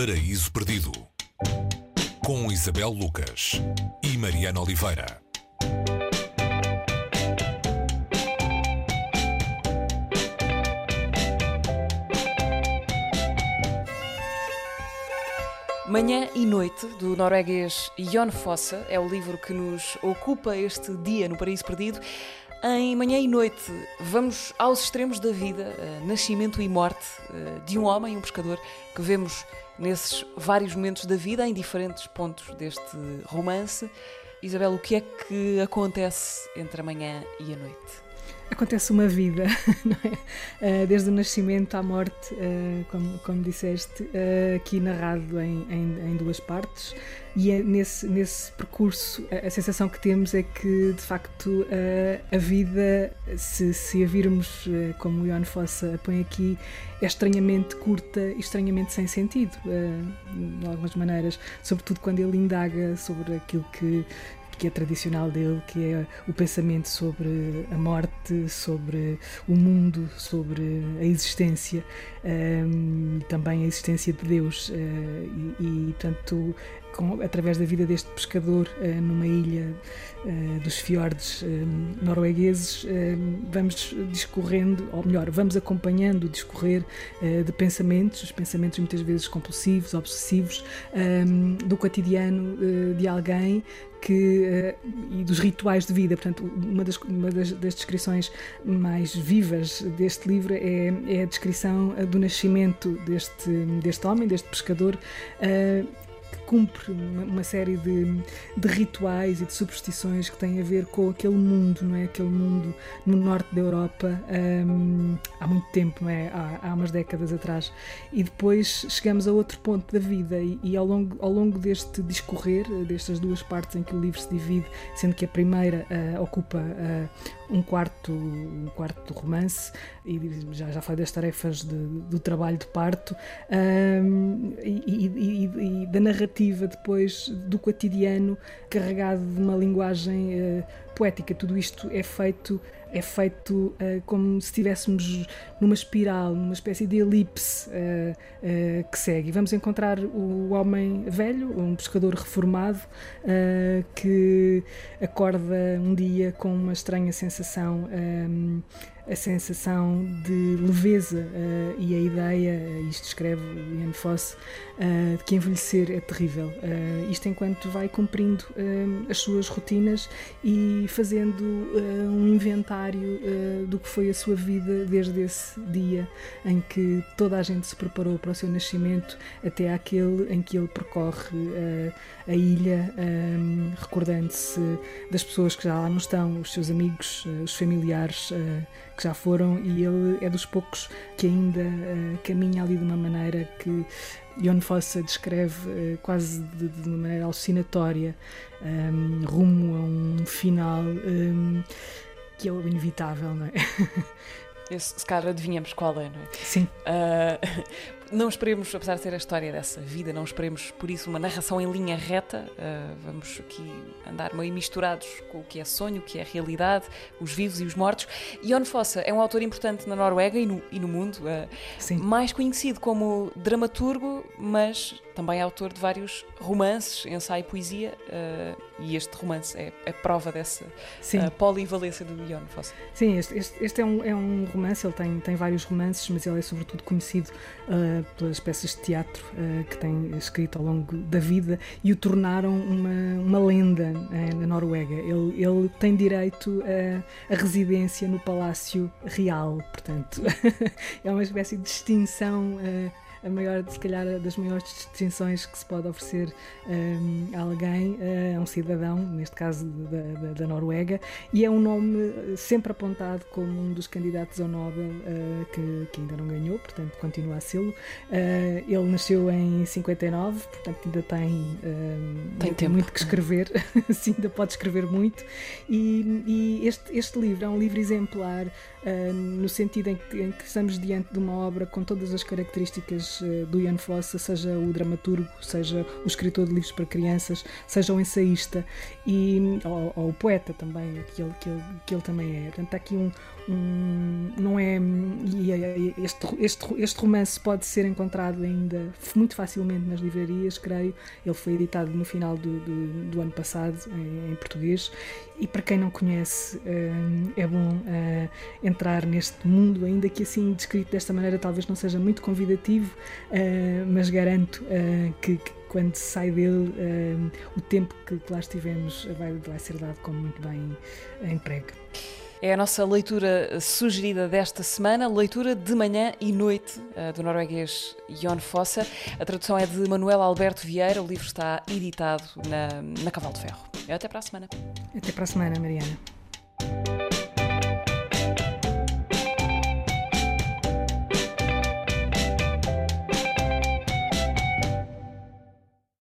Paraíso Perdido com Isabel Lucas e Mariana Oliveira. Manhã e Noite, do norueguês Jon Fosse, é o livro que nos ocupa este dia no Paraíso Perdido. Em Manhã e Noite, vamos aos extremos da vida, uh, nascimento e morte uh, de um homem, um pescador, que vemos nesses vários momentos da vida, em diferentes pontos deste romance. Isabel, o que é que acontece entre a manhã e a noite? Acontece uma vida, é? uh, desde o nascimento à morte, uh, como, como disseste, uh, aqui narrado em, em, em, duas partes. E é nesse, nesse percurso, a, a, sensação que temos é que, de facto, a vida, se, se a virmos como o Ion Fossa põe aqui, é estranhamente curta e estranhamente sem sentido, de algumas maneiras, sobretudo quando ele indaga sobre aquilo que que é tradicional dele, que é o pensamento sobre a morte, sobre o mundo, sobre a existência, um, também a existência de Deus. Uh, e, e, portanto, com, através da vida deste pescador uh, numa ilha uh, dos fiordes noruegueses, vamos discorrendo, ou melhor, vamos acompanhando o discorrer de pensamentos, os pensamentos muitas vezes compulsivos, obsessivos, um, do cotidiano de alguém que, uh, e dos rituais de vida. Portanto, uma das, uma das, das descrições mais vivas deste livro é, é, a descrição do nascimento deste, deste homem, deste pescador. Cumpre uma, uma série de, de, rituais e de superstições que têm a ver com aquele mundo, não é? Aquele mundo no norte da Europa um, há muito tempo, não é? Há, há, umas décadas atrás. E depois chegamos a outro ponto da vida e, e, ao, longo, ao longo deste discorrer, destas duas partes em que o livro se divide, sendo que a primeira uh, ocupa uh, um quarto, um quarto do romance e já, já falei das tarefas de, do trabalho de parto um, e, e, e, da narrativa depois do cotidiano carregado de uma linguagem uh, poética. Tudo isto é feito é feito uh, como se estivéssemos numa espiral, numa espécie de elipse uh, uh, que segue. Vamos encontrar o homem velho, um pescador reformado, que acorda um dia com uma estranha sensação. A sensação de leveza uh, e a ideia, uh, isto escreve o Ian Fosse, uh, de que envelhecer é terrível. isto enquanto vai cumprindo as suas rotinas e fazendo um inventário do que foi a sua vida desde esse dia em que toda a gente se preparou para o seu nascimento até aquele em que ele percorre a ilha, um, recordando-se das pessoas que já lá não estão, os seus amigos, os familiares que já foram, e ele é dos poucos que ainda uh, caminha ali de uma maneira que Jon Fosse descreve uh, quase de, de, uma maneira alucinatória, um, rumo a um final um, que é o inevitável, não é? Esse, se calhar adivinhamos qual é, não é? Sim. Uh, não esperemos, apesar de ser a história dessa vida, não esperemos por isso uma narração em linha reta. Uh, vamos aqui andar meio misturados com o que é sonho, o que é realidade, os vivos e os mortos. Jon Fossa é um autor importante na Noruega e no, e no mundo, uh, mais conhecido como dramaturgo, mas também autor de vários romances, ensaio e poesia, uh, e este romance é, é prova dessa polivalência do Jon Fosse. Sim, este, este, este, é, um, é um romance, ele tem, tem vários romances, mas ele é sobretudo conhecido pelas peças de teatro que tem escrito ao longo da vida e o tornaram uma, uma lenda na Noruega. Ele, ele tem direito a, a residência no Palácio Real, portanto, é uma espécie de distinção a maior, se calhar, das maiores distinções que se pode oferecer um, a alguém, uh, a um cidadão, neste caso da, da, da, Noruega, e é um nome sempre apontado como um dos candidatos ao Nobel uh, que, que, ainda não ganhou, portanto continua a sê-lo. Uh, ele nasceu em 59, portanto ainda tem, um, tem, tem muito que escrever, sim, ainda pode escrever muito, e, e este, este livro é um livro exemplar no sentido em que, em que estamos diante de uma obra com todas as características uh, do Ian Fossa, seja o dramaturgo, seja o escritor de livros para crianças, seja o ensaísta e, ou, ou o poeta também, que ele, que, ele, que ele também é. Portanto, aqui um, um, não é. Este, este, este romance pode ser encontrado ainda muito facilmente nas livrarias, creio. Ele foi editado no final do, do, do ano passado em, em, português. E para quem não conhece, um, é bom entrar neste mundo, ainda que assim descrito desta maneira talvez não seja muito convidativo, uh, mas garanto uh, que, que quando se sai dele, o tempo que, que lá estivemos vai, vai ser dado como muito bem emprego. É a nossa leitura sugerida desta semana, leitura de manhã e noite do norueguês Jon Fossa. A tradução é de Manuel Alberto Vieira, o livro está editado na, na Cavalo de Ferro. Até para a semana. Até para a semana, Mariana.